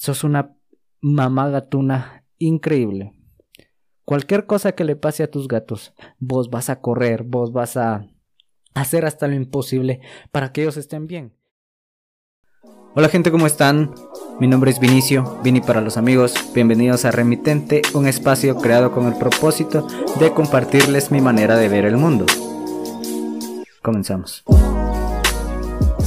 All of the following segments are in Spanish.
sos una mamá gatuna increíble. Cualquier cosa que le pase a tus gatos, vos vas a correr, vos vas a hacer hasta lo imposible para que ellos estén bien. Hola gente, ¿cómo están? Mi nombre es Vinicio, Vini para los amigos. Bienvenidos a Remitente, un espacio creado con el propósito de compartirles mi manera de ver el mundo. Comenzamos.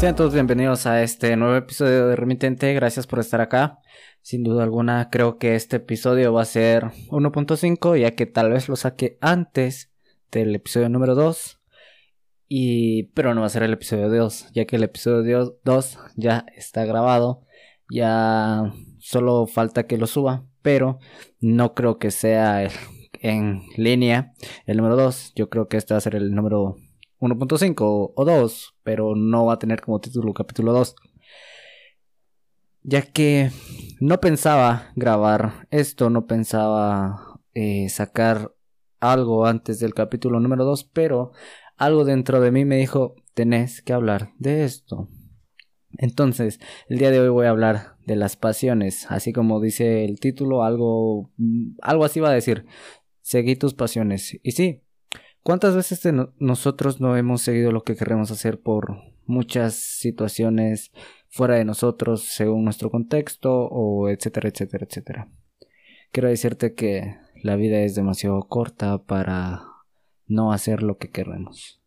Sean todos bienvenidos a este nuevo episodio de Remitente. Gracias por estar acá. Sin duda alguna, creo que este episodio va a ser 1.5, ya que tal vez lo saque antes del episodio número 2. Y, pero no va a ser el episodio 2, ya que el episodio 2 ya está grabado. Ya solo falta que lo suba, pero no creo que sea en línea el número 2. Yo creo que este va a ser el número 1.5 o 2, pero no va a tener como título capítulo 2. Ya que no pensaba grabar esto, no pensaba eh, sacar algo antes del capítulo número 2, pero algo dentro de mí me dijo, tenés que hablar de esto. Entonces, el día de hoy voy a hablar de las pasiones, así como dice el título, algo, algo así va a decir, seguí tus pasiones. Y sí, ¿Cuántas veces nosotros no hemos seguido lo que queremos hacer por muchas situaciones fuera de nosotros, según nuestro contexto, o etcétera, etcétera, etcétera? Quiero decirte que la vida es demasiado corta para no hacer lo que queremos,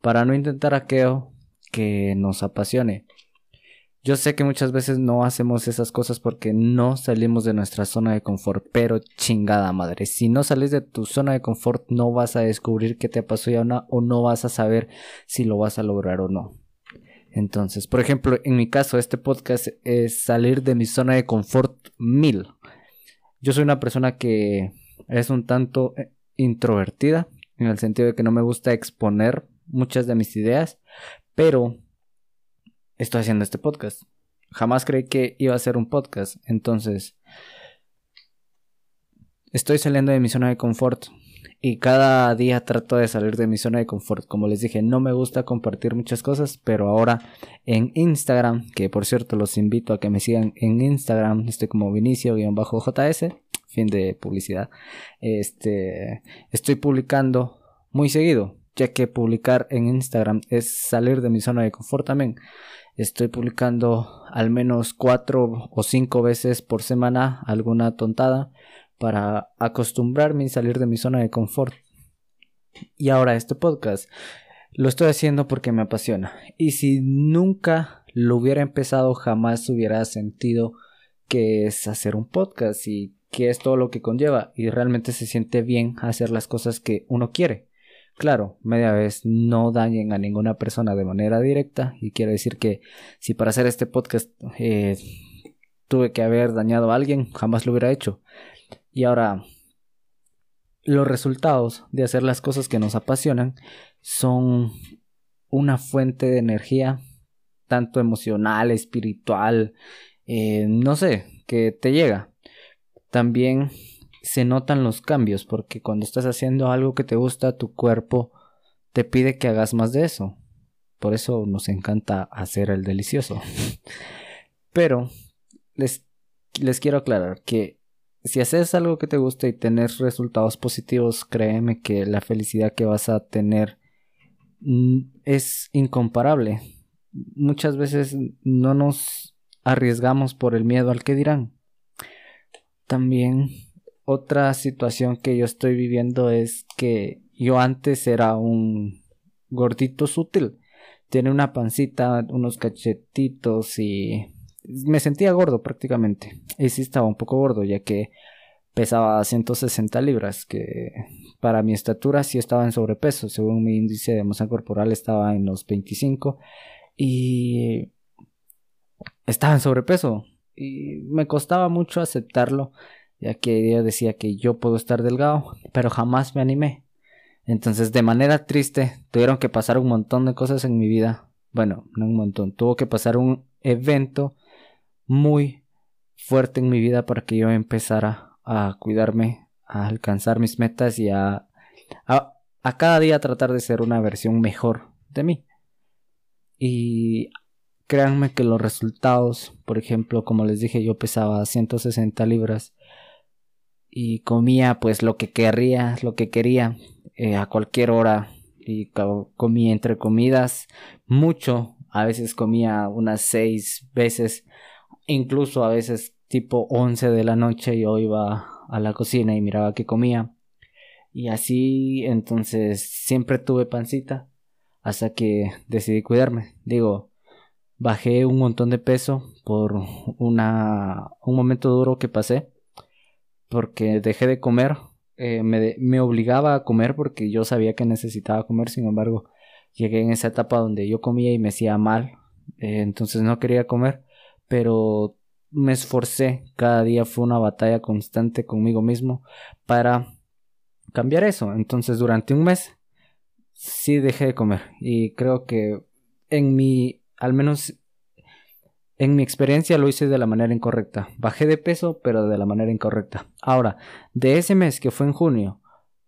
para no intentar aquello que nos apasione, yo sé que muchas veces no hacemos esas cosas porque no salimos de nuestra zona de confort, pero chingada madre, si no sales de tu zona de confort no vas a descubrir qué te no, o no vas a saber si lo vas a lograr o no. Entonces, por ejemplo, en mi caso, este podcast es salir de mi zona de confort mil. Yo soy una persona que es un tanto eh, introvertida, en el sentido de que no me gusta exponer muchas de mis ideas, pero estoy haciendo este podcast. Jamás creí que iba a ser un podcast. Entonces, estoy saliendo de mi zona de confort. Y cada día trato de salir de mi zona de confort. Como les dije, no me gusta compartir muchas cosas, pero ahora en Instagram, que por cierto los invito a que me sigan en Instagram, estoy como Vinicio-JS, fin de publicidad. Este, estoy publicando muy seguido, ya que publicar en Instagram es salir de mi zona de confort también. Estoy publicando al menos cuatro o cinco veces por semana alguna tontada para acostumbrarme y salir de mi zona de confort. Y ahora este podcast lo estoy haciendo porque me apasiona. Y si nunca lo hubiera empezado, jamás hubiera sentido que es hacer un podcast y que es todo lo que conlleva. Y realmente se siente bien hacer las cosas que uno quiere. Claro, media vez no dañen a ninguna persona de manera directa y quiero decir que si para hacer este podcast eh, tuve que haber dañado a alguien, jamás lo hubiera hecho. Y ahora, los resultados de hacer las cosas que nos apasionan son una fuente de energía, tanto emocional, espiritual, eh, no sé, que te llega. También se notan los cambios, porque cuando estás haciendo algo que te gusta, tu cuerpo te pide que hagas más de eso. Por eso nos encanta hacer el delicioso. Pero les, les quiero aclarar que si haces algo que te gusta y tenés resultados positivos, créeme que la felicidad que vas a tener mm, es incomparable. Muchas veces no nos arriesgamos por el miedo al que dirán. También otra situación que yo estoy viviendo es que yo antes era un gordito sutil. Tiene una pancita, unos cachetitos y me sentía gordo prácticamente. Y sí estaba un poco gordo ya que pesaba 160 libras, que para mi estatura sí estaba en sobrepeso. Según mi índice de masa corporal estaba en los 25 y estaba en sobrepeso. Y me costaba mucho aceptarlo ya que ella decía que yo puedo estar delgado, pero jamás me animé. Entonces, de manera triste, tuvieron que pasar un montón de cosas en mi vida. Bueno, no un montón, tuvo que pasar un evento muy fuerte en mi vida para que yo empezara a cuidarme, a alcanzar mis metas y a, a, a cada día tratar de ser una versión mejor de mí. Y créanme que los resultados, por ejemplo, como les dije, yo pesaba 160 libras y comía pues lo que querría, lo que quería eh, a cualquier hora. Y comía entre comidas mucho, a veces comía unas seis veces, incluso a veces tipo 11 de la noche yo iba a la cocina y miraba qué comía. Y así entonces siempre tuve pancita hasta que decidí cuidarme. Digo, bajé un montón de peso por una, un momento duro que pasé porque dejé de comer. Eh, me, me, obligaba a comer porque yo sabía que necesitaba comer, sin embargo, llegué en esa etapa donde yo comía y me hacía mal, eh, entonces no quería comer, pero me esforcé, cada día fue una batalla constante conmigo mismo para cambiar eso, entonces durante un mes sí dejé de comer y creo que en mi, al menos en mi experiencia lo hice de la manera incorrecta. Bajé de peso, pero de la manera incorrecta. Ahora, de ese mes que fue en junio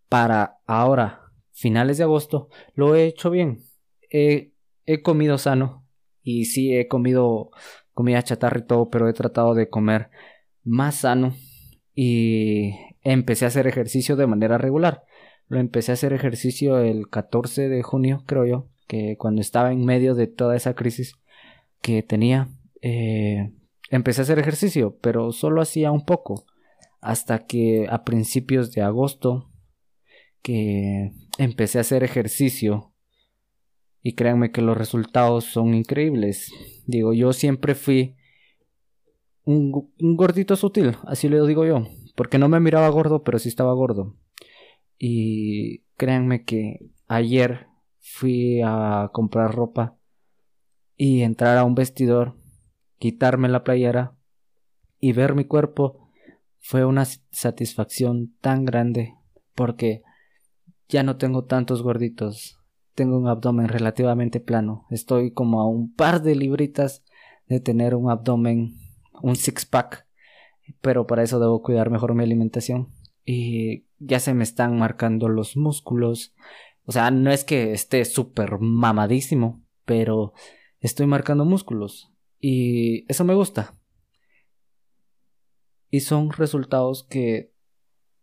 para ahora, finales de agosto, lo he hecho bien. He, he comido sano y sí he comido comida chatarra y todo, pero he tratado de comer más sano y empecé a hacer ejercicio de manera regular. Lo empecé a hacer ejercicio el 14 de junio, creo yo, que cuando estaba en medio de toda esa crisis que tenía, eh, empecé a hacer ejercicio, pero solo hacía un poco, hasta que a principios de agosto, que empecé a hacer ejercicio, y créanme que los resultados son increíbles. Digo, yo siempre fui un, un gordito sutil, así lo digo yo, porque no me miraba gordo, pero sí estaba gordo. Y créanme que ayer fui a comprar ropa y entrar a un vestidor, quitarme la playera y ver mi cuerpo fue una satisfacción tan grande porque ya no tengo tantos gorditos, tengo un abdomen relativamente plano, estoy como a un par de libritas de tener un abdomen, un six pack, pero para eso debo cuidar mejor mi alimentación y ya se me están marcando los músculos. O sea, no es que esté súper mamadísimo, pero estoy marcando músculos. Y eso me gusta. Y son resultados que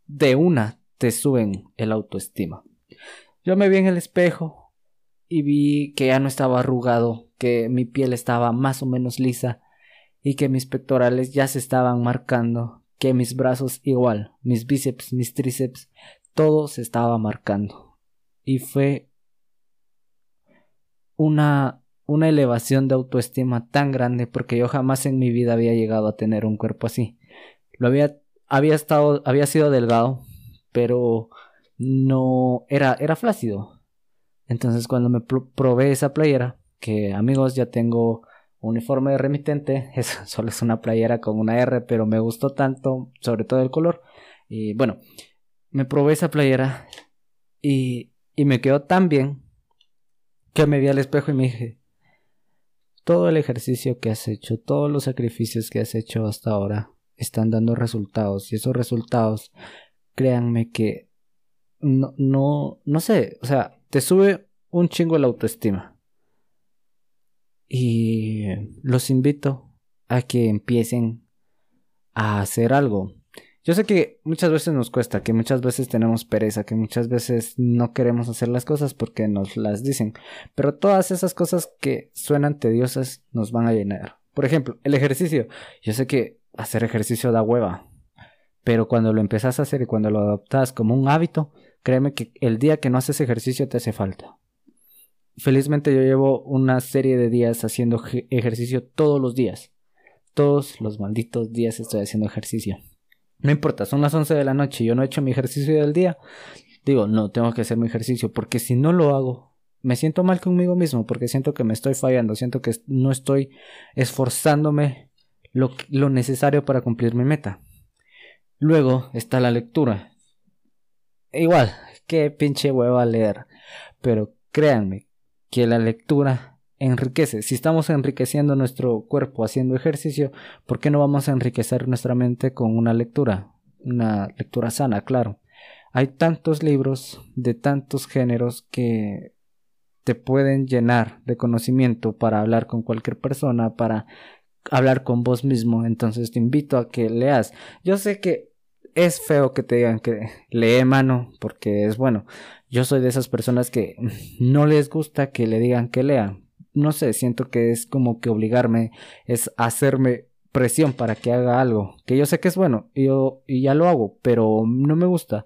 de una te suben el autoestima. Yo me vi en el espejo y vi que ya no estaba arrugado, que mi piel estaba más o menos lisa y que mis pectorales ya se estaban marcando, que mis brazos igual, mis bíceps, mis tríceps, todo se estaba marcando. Y fue una, una elevación de autoestima tan grande porque yo jamás en mi vida había llegado a tener un cuerpo así. Lo había, había estado, había sido delgado, pero no era, era flácido. Entonces cuando me probé esa playera, que amigos ya tengo uniforme de remitente, eso solo es una playera con una R, pero me gustó tanto, sobre todo el color. Y bueno, me probé esa playera y, y me quedó tan bien que me vi al espejo y me dije, todo el ejercicio que has hecho, todos los sacrificios que has hecho hasta ahora están dando resultados y esos resultados, créanme que no, no, no sé, o sea, te sube un chingo la autoestima. Y los invito a que empiecen a hacer algo. Yo sé que muchas veces nos cuesta, que muchas veces tenemos pereza, que muchas veces no queremos hacer las cosas porque nos las dicen, pero todas esas cosas que suenan tediosas nos van a llenar. Por ejemplo, el ejercicio. Yo sé que hacer ejercicio da hueva, pero cuando lo empezás a hacer y cuando lo adoptas como un hábito, créeme que el día que no haces ejercicio te hace falta felizmente yo llevo una serie de días haciendo ejercicio todos los días. Todos los malditos días estoy haciendo ejercicio. No importa, son las 11 de la noche y yo no he hecho mi ejercicio del día. Digo, no, tengo que hacer mi ejercicio porque si no lo hago, me siento mal conmigo mismo porque siento que me estoy fallando, siento que no estoy esforzándome lo, lo necesario para cumplir mi meta. Luego está la lectura. Igual, qué pinche hueva leer. Pero créanme, que la lectura enriquece. Si estamos enriqueciendo nuestro cuerpo haciendo ejercicio, ¿por qué no vamos a enriquecer nuestra mente con una lectura? Una lectura sana, claro. Hay tantos libros de tantos géneros que te pueden llenar de conocimiento para hablar con cualquier persona, para hablar con vos mismo. Entonces te invito a que leas. Yo sé que es feo que te digan que lee mano, porque es bueno. Yo soy de esas personas que no les gusta que le digan que lea. No sé, siento que es como que obligarme, es hacerme presión para que haga algo, que yo sé que es bueno, y yo y ya lo hago, pero no me gusta.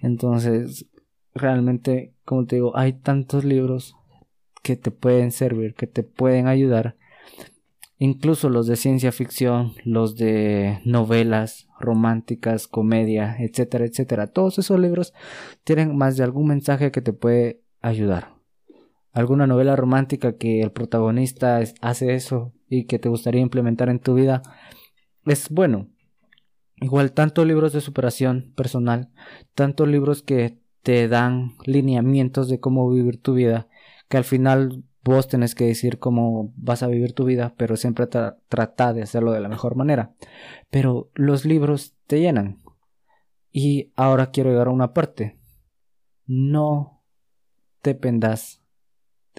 Entonces, realmente, como te digo, hay tantos libros que te pueden servir, que te pueden ayudar incluso los de ciencia ficción, los de novelas románticas, comedia, etcétera, etcétera. Todos esos libros tienen más de algún mensaje que te puede ayudar. Alguna novela romántica que el protagonista hace eso y que te gustaría implementar en tu vida es bueno. Igual tantos libros de superación personal, tantos libros que te dan lineamientos de cómo vivir tu vida, que al final Vos tenés que decir cómo vas a vivir tu vida, pero siempre trata de hacerlo de la mejor manera. Pero los libros te llenan. Y ahora quiero llegar a una parte. No dependas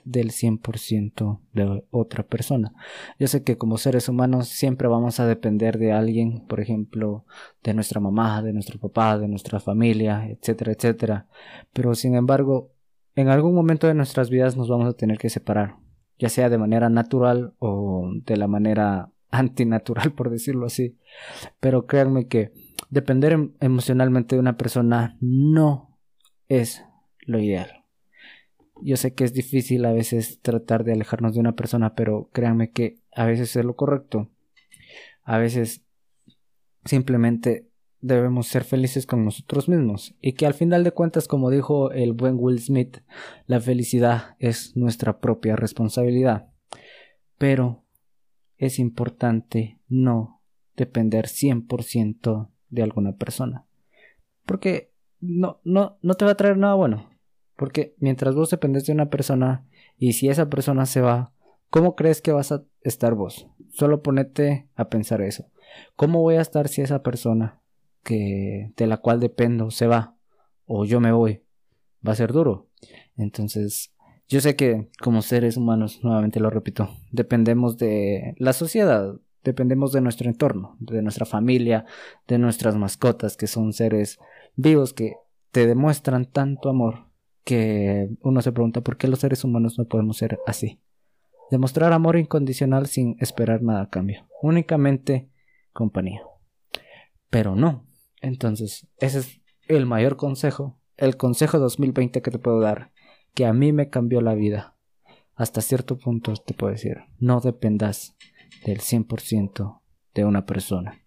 del 100% de otra persona. Yo sé que como seres humanos siempre vamos a depender de alguien, por ejemplo, de nuestra mamá, de nuestro papá, de nuestra familia, etcétera, etcétera. Pero sin embargo, en algún momento de nuestras vidas nos vamos a tener que separar, ya sea de manera natural o de la manera antinatural, por decirlo así. Pero créanme que depender em, emocionalmente de una persona no es lo ideal. Yo sé que es difícil a veces tratar de alejarnos de una persona, pero créanme que a veces es lo correcto. A veces simplemente debemos ser felices con nosotros mismos y que al final de cuentas, como dijo el buen Will Smith, la felicidad es nuestra propia responsabilidad. Pero es importante no depender 100% de alguna persona. Porque no, no, no te va a traer nada bueno. Porque mientras vos dependes de una persona y si esa persona se va, ¿cómo crees que vas a estar vos? Solo ponete a pensar eso. ¿Cómo voy a estar si esa persona que de la cual dependo se va o yo me voy, va a ser duro. Entonces, yo sé que como seres humanos, nuevamente lo repito, dependemos de la sociedad, dependemos de nuestro entorno, de nuestra familia, de nuestras mascotas, que son seres vivos que te demuestran tanto amor que uno se pregunta por qué los seres humanos no podemos ser así. Demostrar amor incondicional sin esperar nada a cambio, únicamente compañía. Pero no, entonces, ese es el mayor consejo, el consejo 2020 que te puedo dar, que a mí me cambió la vida. Hasta cierto punto te puedo decir, no dependas del 100% de una persona.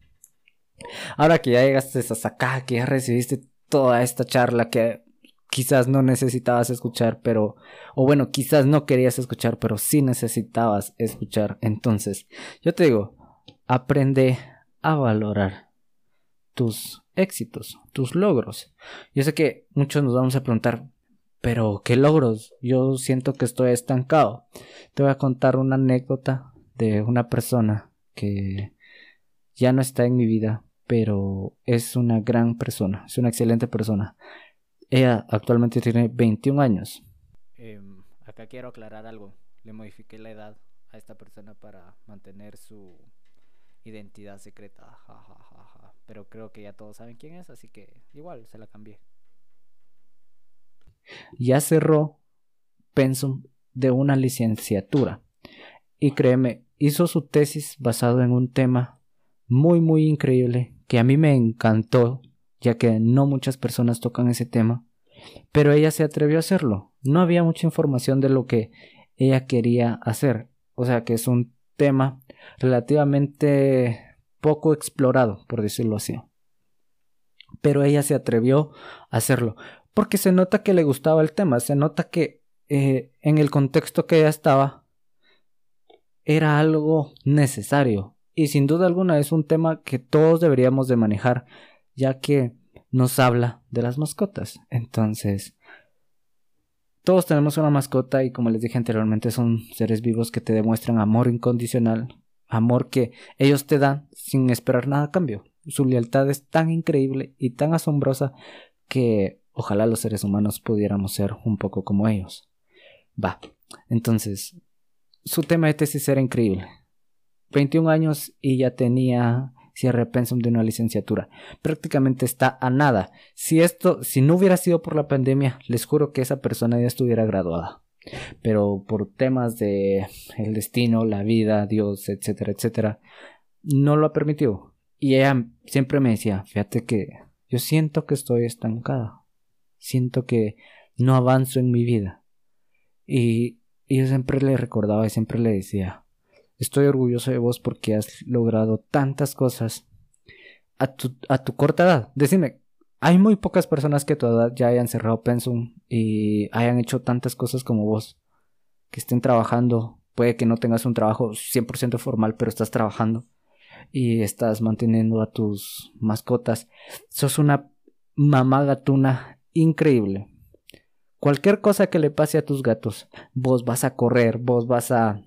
Ahora que ya llegaste hasta acá, que ya recibiste toda esta charla que quizás no necesitabas escuchar, pero, o bueno, quizás no querías escuchar, pero sí necesitabas escuchar. Entonces, yo te digo, aprende a valorar tus éxitos, tus logros. Yo sé que muchos nos vamos a preguntar, pero ¿qué logros? Yo siento que estoy estancado. Te voy a contar una anécdota de una persona que ya no está en mi vida, pero es una gran persona, es una excelente persona. Ella actualmente tiene 21 años. Em, acá quiero aclarar algo. Le modifiqué la edad a esta persona para mantener su identidad secreta. Pero creo que ya todos saben quién es, así que igual se la cambié. Ya cerró Pensum de una licenciatura. Y créeme, hizo su tesis basado en un tema muy muy increíble que a mí me encantó, ya que no muchas personas tocan ese tema, pero ella se atrevió a hacerlo. No había mucha información de lo que ella quería hacer, o sea que es un tema relativamente poco explorado, por decirlo así. Pero ella se atrevió a hacerlo, porque se nota que le gustaba el tema, se nota que eh, en el contexto que ella estaba era algo necesario y sin duda alguna es un tema que todos deberíamos de manejar ya que nos habla de las mascotas entonces todos tenemos una mascota y como les dije anteriormente son seres vivos que te demuestran amor incondicional, amor que ellos te dan sin esperar nada a cambio. Su lealtad es tan increíble y tan asombrosa que ojalá los seres humanos pudiéramos ser un poco como ellos. Va. Entonces, su tema de tesis era increíble. 21 años y ya tenía cierre pensum de una licenciatura. Prácticamente está a nada. Si esto, si no hubiera sido por la pandemia, les juro que esa persona ya estuviera graduada. Pero por temas de el destino, la vida, Dios, etcétera, etcétera, no lo ha permitido. Y ella siempre me decía, fíjate que yo siento que estoy estancada. Siento que no avanzo en mi vida. Y, y yo siempre le recordaba y siempre le decía, Estoy orgulloso de vos porque has logrado tantas cosas a tu, a tu corta edad. Decime, hay muy pocas personas que a tu edad ya hayan cerrado Pensum y hayan hecho tantas cosas como vos. Que estén trabajando. Puede que no tengas un trabajo 100% formal, pero estás trabajando. Y estás manteniendo a tus mascotas. Sos una mamá gatuna increíble. Cualquier cosa que le pase a tus gatos, vos vas a correr, vos vas a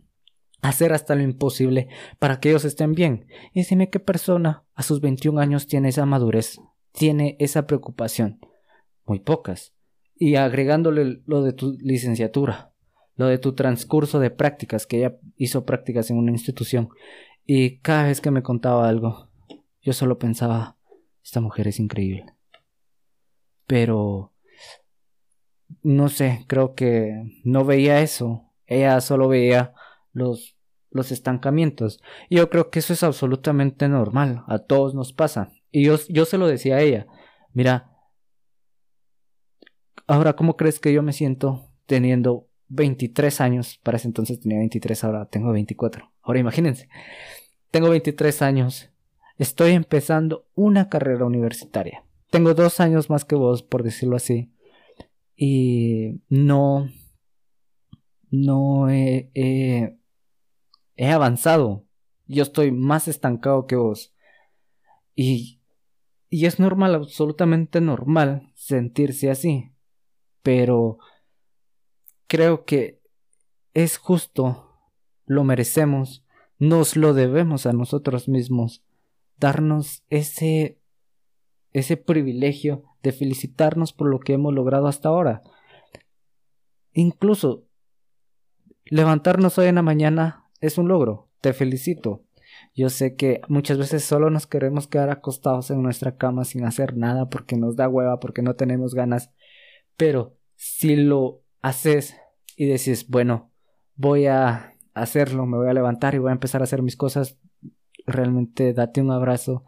hacer hasta lo imposible para que ellos estén bien. Y dime qué persona a sus 21 años tiene esa madurez, tiene esa preocupación. Muy pocas. Y agregándole lo de tu licenciatura, lo de tu transcurso de prácticas, que ella hizo prácticas en una institución. Y cada vez que me contaba algo, yo solo pensaba, esta mujer es increíble. Pero... No sé, creo que no veía eso. Ella solo veía los, los estancamientos. Y yo creo que eso es absolutamente normal, a todos nos pasa. Y yo, yo se lo decía a ella, mira, ahora, ¿cómo crees que yo me siento teniendo 23 años? Para ese entonces tenía 23, ahora tengo 24. Ahora imagínense, tengo 23 años, estoy empezando una carrera universitaria. Tengo dos años más que vos, por decirlo así. Y no, no he, he avanzado. Yo estoy más estancado que vos. Y, y es normal, absolutamente normal sentirse así. Pero creo que es justo, lo merecemos, nos lo debemos a nosotros mismos, darnos ese ese privilegio de felicitarnos por lo que hemos logrado hasta ahora. Incluso levantarnos hoy en la mañana es un logro, te felicito. Yo sé que muchas veces solo nos queremos quedar acostados en nuestra cama sin hacer nada porque nos da hueva, porque no tenemos ganas. Pero si lo haces y decís, bueno, voy a hacerlo, me voy a levantar y voy a empezar a hacer mis cosas, realmente date un abrazo.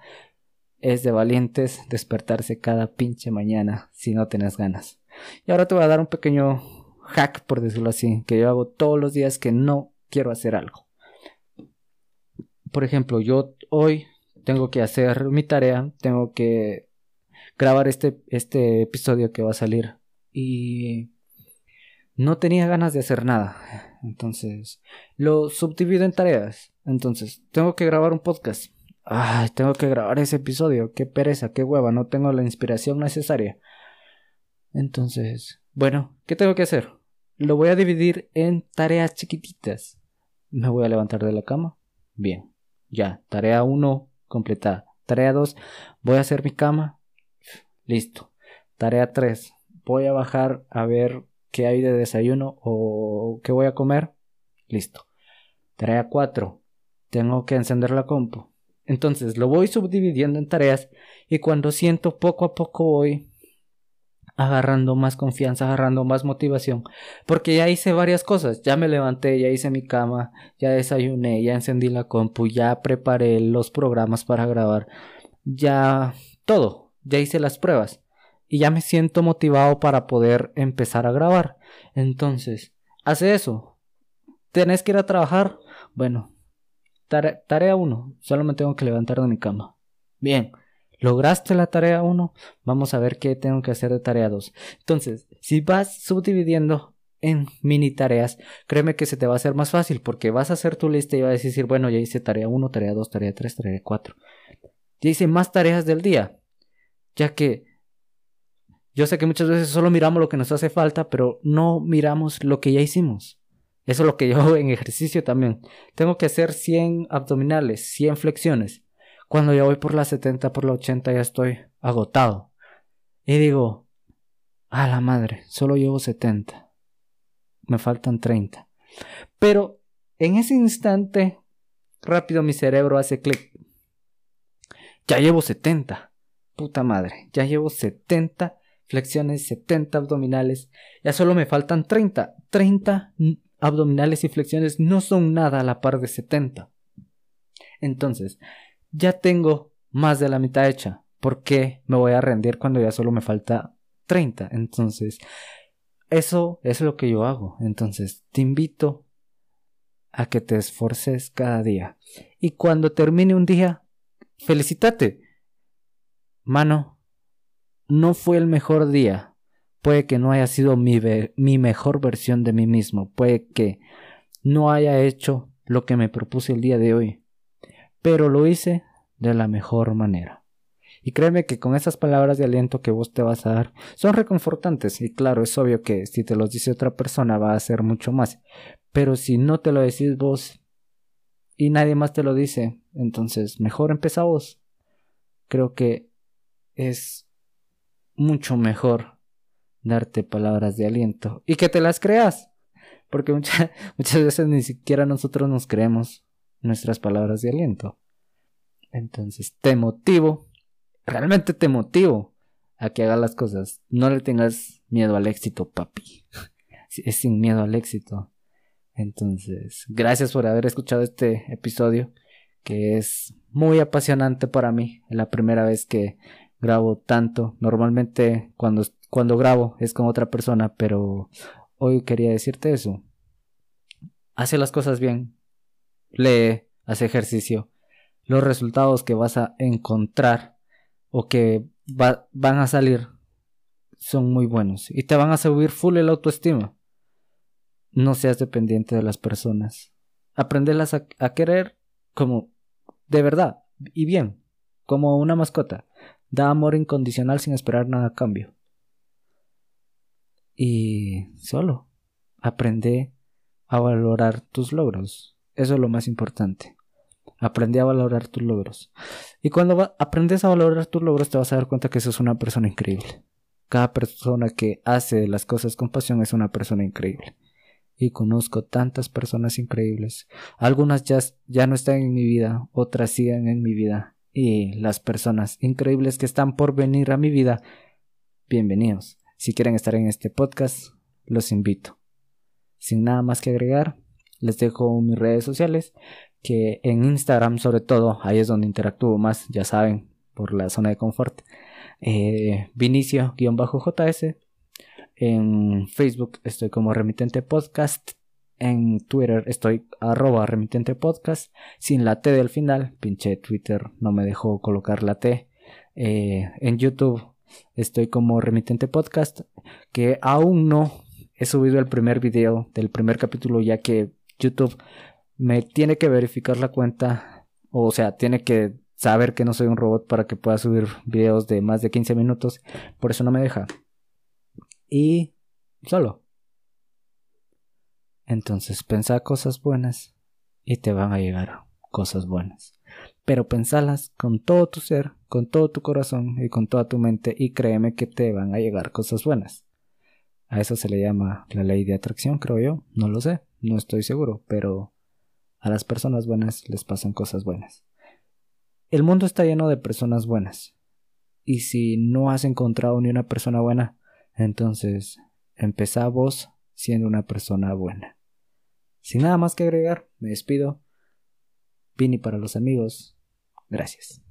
Es de valientes despertarse cada pinche mañana si no tienes ganas. Y ahora te voy a dar un pequeño hack, por decirlo así, que yo hago todos los días que no quiero hacer algo por ejemplo, yo hoy tengo que hacer mi tarea, tengo que grabar este, este episodio que va a salir y no tenía ganas de hacer nada. Entonces, lo subdivido en tareas. Entonces, tengo que grabar un podcast. Ay, tengo que grabar ese episodio. Qué pereza, qué hueva, no tengo la inspiración necesaria. Entonces, bueno, ¿qué tengo que hacer? Lo voy a dividir en tareas chiquititas. Me voy a levantar de la cama. Bien. Ya, tarea 1 completada. Tarea 2, voy a hacer mi cama. Listo. Tarea 3, voy a bajar a ver qué hay de desayuno o qué voy a comer. Listo. Tarea 4, tengo que encender la compu. Entonces lo voy subdividiendo en tareas y cuando siento poco a poco voy agarrando más confianza, agarrando más motivación, porque ya hice varias cosas, ya me levanté, ya hice mi cama, ya desayuné, ya encendí la compu, ya preparé los programas para grabar, ya todo, ya hice las pruebas y ya me siento motivado para poder empezar a grabar. Entonces, hace eso. ¿Tenés que ir a trabajar? Bueno, tarea 1, solo me tengo que levantar de mi cama. Bien, ¿Lograste la tarea 1? Vamos a ver qué tengo que hacer de tarea 2. Entonces, si vas subdividiendo en mini tareas, créeme que se te va a hacer más fácil porque vas a hacer tu lista y vas a decir, bueno, ya hice tarea 1, tarea 2, tarea 3, tarea 4. Ya hice más tareas del día, ya que yo sé que muchas veces solo miramos lo que nos hace falta, pero no miramos lo que ya hicimos. Eso es lo que yo en ejercicio también. Tengo que hacer 100 abdominales, 100 flexiones. Cuando ya voy por la 70, por la 80 ya estoy agotado. Y digo, a la madre, solo llevo 70. me faltan 30. Pero en ese instante, rápido mi cerebro hace clic. Ya llevo 70. Puta madre, ya llevo 70 flexiones, 70 abdominales. Ya solo me faltan 30. 30 abdominales y flexiones no son nada a la par de 70. Entonces, ya tengo más de la mitad hecha. ¿Por qué me voy a rendir cuando ya solo me falta 30? Entonces, eso es lo que yo hago. Entonces, te invito a que te esforces cada día. Y cuando termine un día, felicítate. Mano, no fue el mejor día. Puede que no haya sido mi, mi mejor versión de mí mismo. Puede que no haya hecho lo que me propuse el día de hoy. Pero lo hice de la mejor manera. Y créeme que con esas palabras de aliento que vos te vas a dar son reconfortantes. Y claro, es obvio que si te los dice otra persona va a ser mucho más. Pero si no te lo decís vos y nadie más te lo dice, entonces mejor empieza vos. Creo que es mucho mejor darte palabras de aliento y que te las creas. Porque muchas veces ni siquiera nosotros nos creemos nuestras palabras de aliento. Entonces te motivo, realmente te motivo a que hagas las cosas. No le tengas miedo al éxito, papi. Es sin miedo al éxito. Entonces, gracias por haber escuchado este episodio que es muy apasionante para mí. Es la primera vez que grabo tanto. Normalmente cuando, cuando grabo es con otra persona, pero hoy quería decirte eso. Hace las cosas bien. Lee, hace ejercicio. Los resultados que vas a encontrar o que van a salir son muy buenos y te van a subir full el autoestima. No seas dependiente de las personas. Aprenderlas a, a querer como de verdad y bien, como una mascota. Da amor incondicional sin esperar nada a cambio. Y solo aprende a valorar tus logros. Eso es lo más importante. Aprende a valorar tus logros. Y cuando aprendes a valorar tus logros te vas a dar cuenta que sos una persona increíble. Cada persona que hace las cosas con pasión es una persona increíble. Y conozco tantas personas increíbles. Algunas ya, ya no están en mi vida, otras siguen en mi vida. Y las personas increíbles que están por venir a mi vida, bienvenidos. Si quieren estar en este podcast, los invito. Sin nada más que agregar, les dejo mis redes sociales que en Instagram sobre todo, ahí es donde interactúo más, ya saben, por la zona de confort. Eh, Vinicio-JS. En Facebook estoy como Remitente Podcast. En Twitter estoy arroba Remitente Podcast. Sin la T del final. Pinche Twitter no me dejó colocar la T. Eh, en YouTube estoy como Remitente Podcast. Que aún no he subido el primer video del primer capítulo ya que YouTube me tiene que verificar la cuenta, o sea, tiene que saber que no soy un robot para que pueda subir videos de más de 15 minutos, por eso no me deja. Y solo. Entonces, pensa cosas buenas y te van a llegar cosas buenas. Pero pensalas con todo tu ser, con todo tu corazón y con toda tu mente y créeme que te van a llegar cosas buenas. A eso se le llama la ley de atracción, creo yo. No lo sé, no estoy seguro, pero a las personas buenas les pasan cosas buenas. El mundo está lleno de personas buenas. Y si no has encontrado ni una persona buena, entonces empezá vos siendo una persona buena. Sin nada más que agregar, me despido. Pini para los amigos. Gracias.